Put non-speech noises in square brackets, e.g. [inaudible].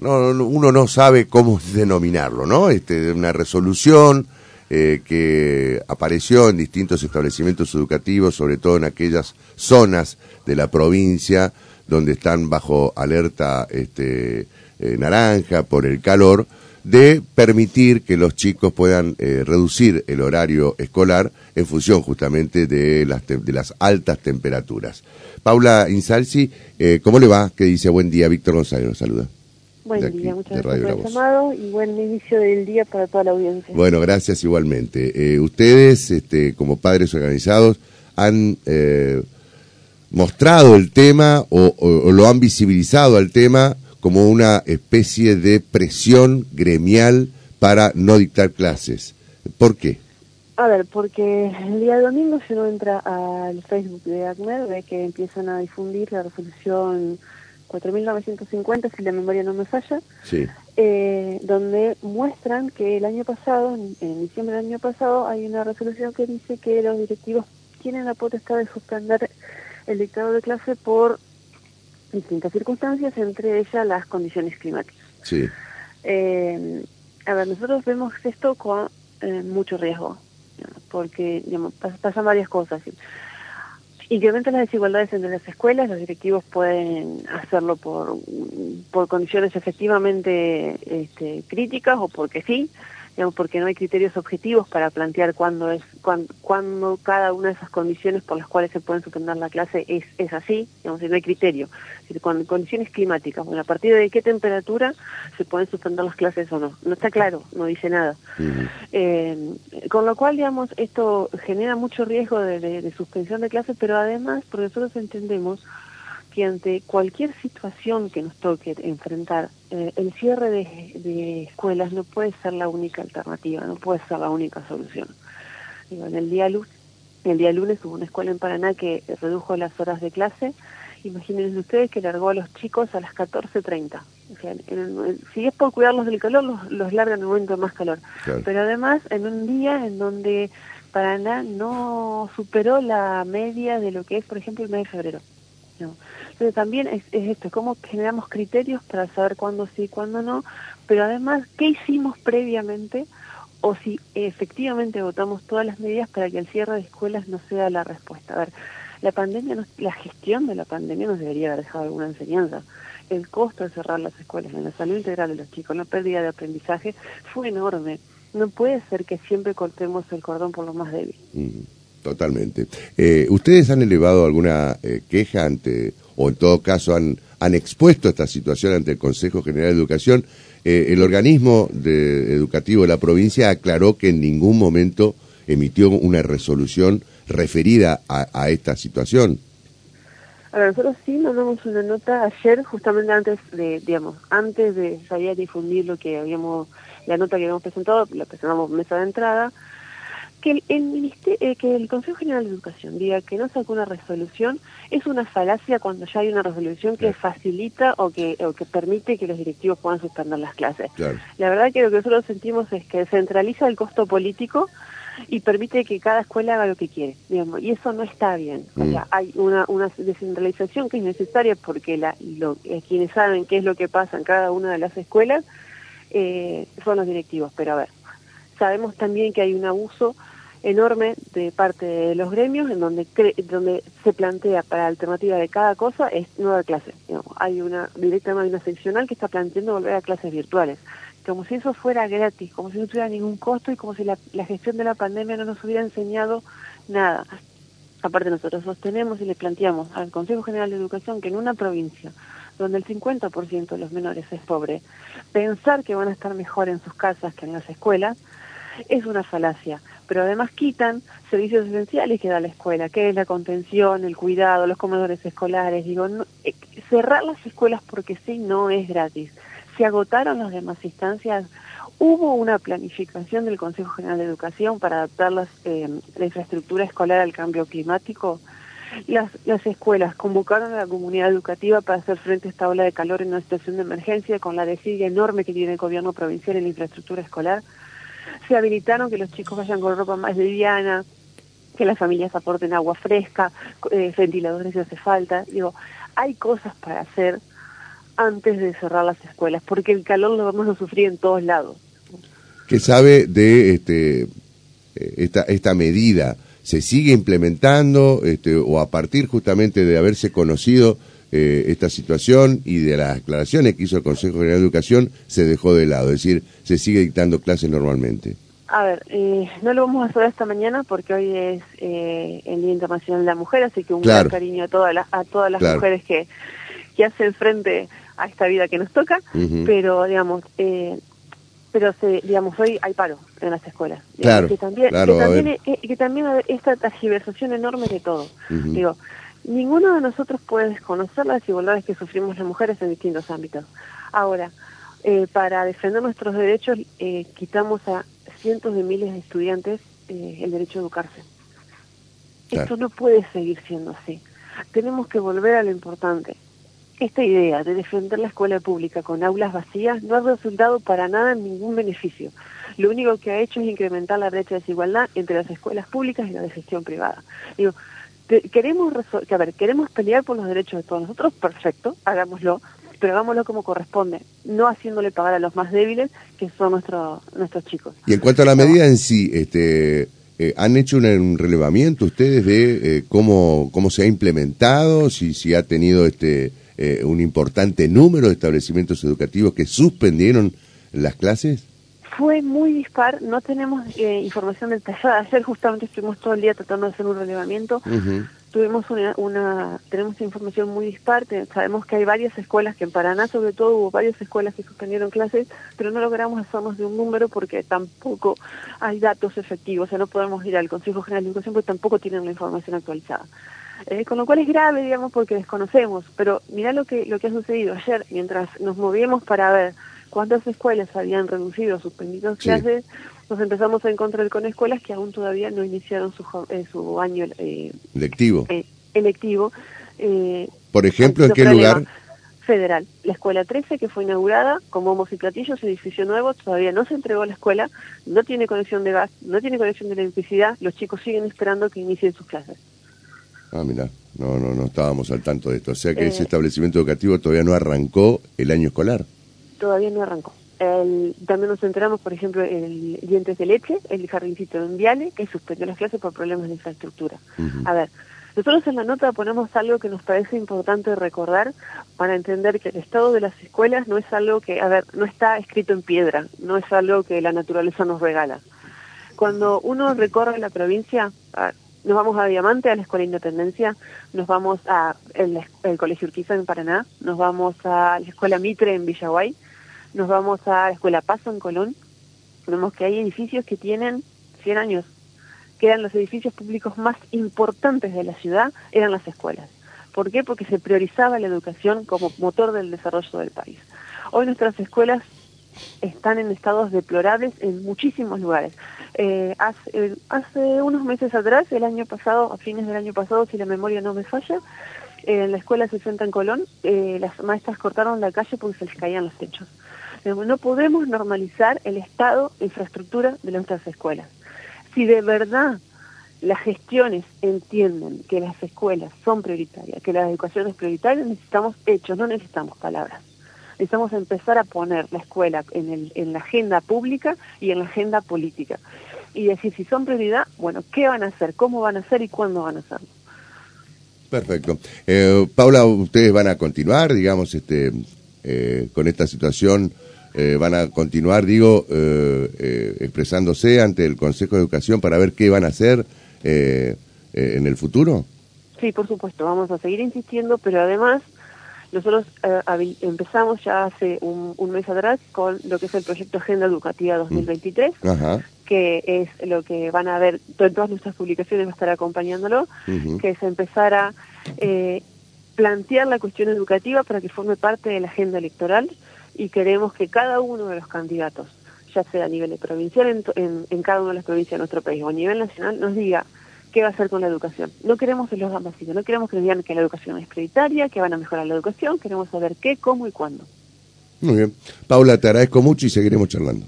no, uno no sabe cómo [laughs] denominarlo, ¿no? Este, una resolución eh, que apareció en distintos establecimientos educativos, sobre todo en aquellas zonas de la provincia donde están bajo alerta este, eh, naranja por el calor, de permitir que los chicos puedan eh, reducir el horario escolar en función justamente de las, de las altas temperaturas. Paula Insalsi, eh, ¿cómo le va? ¿Qué dice? Buen día, Víctor González nos saluda. Buen día, muchas gracias por el llamado y buen inicio del día para toda la audiencia. Bueno, gracias igualmente. Eh, ustedes, este, como padres organizados, han eh, mostrado el tema o, o, lo han visibilizado al tema como una especie de presión gremial para no dictar clases. ¿Por qué? A ver, porque el día domingo si uno entra al Facebook de ACMED ve que empiezan a difundir la resolución 4.950, si la memoria no me falla, eh, donde muestran que el año pasado, en, diciembre del año pasado, hay una resolución que dice que los directivos tienen la potestad de suspender el dictado de clase por distintas circunstancias, entre ellas las condiciones climáticas. Sí. Eh, a ver, nosotros vemos esto con eh, mucho riesgo porque digamos, pasan varias cosas. Incrementa las desigualdades entre las escuelas, los directivos pueden hacerlo por, por condiciones efectivamente este, críticas o porque sí, digamos, porque no hay criterios objetivos para plantear cuándo es cuándo, cada una de esas condiciones por las cuales se pueden suspender la clase es, es así, digamos, no hay criterio. con condiciones climáticas, bueno, a partir de qué temperatura se pueden suspender las clases o no. No está claro, no dice nada. Eh, con lo cual, digamos, esto genera mucho riesgo de, de suspensión de clases, pero además, porque nosotros entendemos que ante cualquier situación que nos toque enfrentar, eh, el cierre de, escuelas no puede ser la única alternativa, no puede ser la única solución. en el día, el día lunes hubo una escuela en Paraná que redujo las horas de clase. Imagínense ustedes que largó a los chicos a las 14.30. O sea, si es por cuidarlos del calor, los, los largan en un momento de más calor. Pero además, en un día en donde Paraná no superó la media de lo que es, por ejemplo, el mes de febrero. Pero también es, esto, cómo generamos criterios para saber cuándo sí, cuándo no, pero además, ¿qué hicimos previamente? O si efectivamente votamos todas las medidas para que el cierre de escuelas no sea la respuesta. A ver, la pandemia, la gestión de la pandemia nos debería haber dejado alguna enseñanza. El costo de cerrar las escuelas en la salud integral de los chicos, la pérdida de aprendizaje, fue enorme. No puede ser que siempre cortemos el cordón por lo más débil. Totalmente. Eh, ¿Ustedes han elevado alguna eh, queja ante, o en todo caso han, han expuesto esta situación ante el Consejo General de Educación? Eh, el organismo de, educativo de la provincia aclaró que en ningún momento emitió una resolución referida a, esta situación. A ver, nosotros sí mandamos una nota ayer, justamente antes de, digamos, antes de salir a difundir lo que habíamos, la nota que habíamos presentado, la presentamos mesa de entrada, que el, ministerio, eh, que el Consejo General de Educación diga que no sacó una resolución es una falacia cuando ya hay una resolución que facilita o que, o que permite que los directivos puedan suspender las clases. La verdad que lo que nosotros sentimos es que centraliza el costo político y permite que cada escuela haga lo que quiere, digamos, y eso no está bien. O sea, mm. hay una, una descentralización que es necesaria porque la, lo, eh, quienes saben qué es lo que pasa en cada una de las escuelas eh, son los directivos, pero a ver, sabemos también que hay un abuso enorme de parte de los gremios en donde donde se plantea para la alternativa de cada cosa es nueva clase. hay una directamente una seccional que está planteando volver a clases virtuales, como si eso fuera gratis, como si no tuviera ningún costo y como si la, gestión de la pandemia no nos hubiera enseñado nada. Aparte nosotros sostenemos y le planteamos al Consejo General de Educación que en una provincia donde el 50% de los menores es pobre, pensar que van a estar mejor en sus casas que en las escuelas es una falacia pero además quitan servicios esenciales que da la escuela, que es la contención, el cuidado, los comedores escolares. Digo, eh, cerrar las escuelas porque sí no es gratis. Se agotaron las demás instancias. Hubo una planificación del Consejo General de Educación para adaptar eh, la infraestructura escolar al cambio climático. Las, las escuelas convocaron a la comunidad educativa para hacer frente a esta ola de calor en una situación de emergencia con la desidia enorme que tiene el gobierno provincial en la infraestructura escolar se habilitaron que los chicos vayan con ropa más liviana, que las familias aporten agua fresca, eh, ventiladores si hace falta. Digo, hay cosas para hacer antes de cerrar las escuelas, porque el calor lo vamos a sufrir en todos lados. ¿Qué sabe de este, eh, esta, medida? ¿Se sigue implementando este, o a partir justamente de haberse conocido eh, esta situación y de las aclaraciones que hizo el Consejo General de Educación se dejó de lado? Es decir, se sigue dictando clases normalmente. A ver, eh, no lo vamos a hacer esta mañana porque hoy es eh, el Día Internacional de la Mujer, así que un gran cariño a todas las, a todas las mujeres que, que hacen frente a esta vida que nos toca, pero digamos, eh, pero se, digamos, hoy hay paro en las escuelas. Claro, que también, claro, que también, que también esta tergiversación enorme de todo. Digo, ninguno de nosotros puede desconocer las desigualdades que sufrimos las mujeres en distintos ámbitos. Ahora, eh, para defender nuestros derechos, eh, quitamos a cientos de miles de estudiantes eh, el derecho a educarse. Esto no puede seguir siendo así. Tenemos que volver a lo importante. Esta idea de defender la escuela pública con aulas vacías no ha resultado para nada en ningún beneficio. Lo único que ha hecho es incrementar la brecha de desigualdad entre las escuelas públicas y las de gestión privada. Digo, queremos que, a ver, queremos pelear por los derechos de todos nosotros, perfecto, hagámoslo, pero hagámoslo como corresponde, no haciéndole pagar a los más débiles, que son nuestros nuestros chicos. Y en cuanto a la medida en sí, este, eh, ¿han hecho un, relevamiento ustedes de eh, cómo, cómo se ha implementado, si, si ha tenido este, eh, un importante número de establecimientos educativos que suspendieron las clases? Fue muy dispar, no tenemos información detallada. Ayer justamente estuvimos todo el día tratando de hacer un relevamiento tuvimos una, tenemos información muy dispar, sabemos que hay varias escuelas, que en Paraná sobre todo hubo varias escuelas que suspendieron clases, pero no logramos hacernos de un número porque tampoco hay datos efectivos, o sea, no podemos ir al Consejo General de Educación porque tampoco tienen la información actualizada. Eh, con lo cual es grave, digamos, porque desconocemos, pero mira lo que, lo que ha sucedido ayer, mientras nos movíamos para ver cuántas escuelas habían reducido o suspendido clases, nos empezamos a encontrar con escuelas que aún todavía no iniciaron su, eh, su año eh, lectivo. Eh, electivo. Por ejemplo, ¿en qué lugar? Federal. La escuela 13, que fue inaugurada como Homos y Platillos, edificio nuevo, todavía no se entregó a la escuela, no tiene conexión de gas, no tiene conexión de electricidad, los chicos siguen esperando que inicien sus clases. Ah, mira, no, no, no estábamos al tanto de esto. O sea que ese establecimiento educativo todavía no arrancó el año escolar. Todavía no arrancó. El, también nos enteramos, por ejemplo, el Dientes de Leche, el jardincito en Viale, que suspendió las clases por problemas de infraestructura. A ver, nosotros en la nota ponemos algo que nos parece importante recordar para entender que el estado de las escuelas no es algo que, a ver, no está escrito en piedra, no es algo que la naturaleza nos regala. Cuando uno recorre la provincia, nos vamos a Diamante, a la Escuela Independencia, nos vamos a el, Colegio Urquiza en Paraná, nos vamos a la Escuela Mitre en Villaguay, nos vamos a la Escuela Paso en Colón, vemos que hay edificios que tienen 100 años, que eran los edificios públicos más importantes de la ciudad, eran las escuelas. ¿Por qué? Porque se priorizaba la educación como motor del desarrollo del país. Hoy nuestras escuelas están en estados deplorables en muchísimos lugares. Eh, hace, unos meses atrás, el año pasado, a fines del año pasado, si la memoria no me falla, en la escuela 60 en Colón, eh, las maestras cortaron la calle porque se les caían los techos. No podemos normalizar el estado de infraestructura de nuestras escuelas. Si de verdad las gestiones entienden que las escuelas son prioritarias, que la educación es prioritaria, necesitamos hechos, no necesitamos palabras. Necesitamos empezar a poner la escuela en, el, en la agenda pública y en la agenda política. Y decir, si son prioridad, bueno, ¿qué van a hacer? ¿Cómo van a hacer y cuándo van a hacerlo? Perfecto. Eh, Paula, ustedes van a continuar, digamos, este, eh, con esta situación eh, van a continuar, digo, eh, eh, expresándose ante el Consejo de Educación para ver qué van a hacer en el futuro? Sí, por supuesto, vamos a seguir insistiendo, pero además nosotros empezamos ya hace un, mes atrás con lo que es el proyecto Agenda Educativa 2023, que es lo que van a ver, en todas nuestras publicaciones va a estar acompañándolo, que es empezar a plantear la cuestión educativa para que forme parte de la agenda electoral y queremos que cada uno de los candidatos, ya sea a nivel provincial en, cada una de las provincias de nuestro país o a nivel nacional, nos diga qué va a hacer con la educación. No queremos los vacíos, no queremos que nos digan que la educación es prioritaria, que van a mejorar la educación, queremos saber qué, cómo y cuándo. Muy bien. Paula, te agradezco mucho y seguiremos charlando.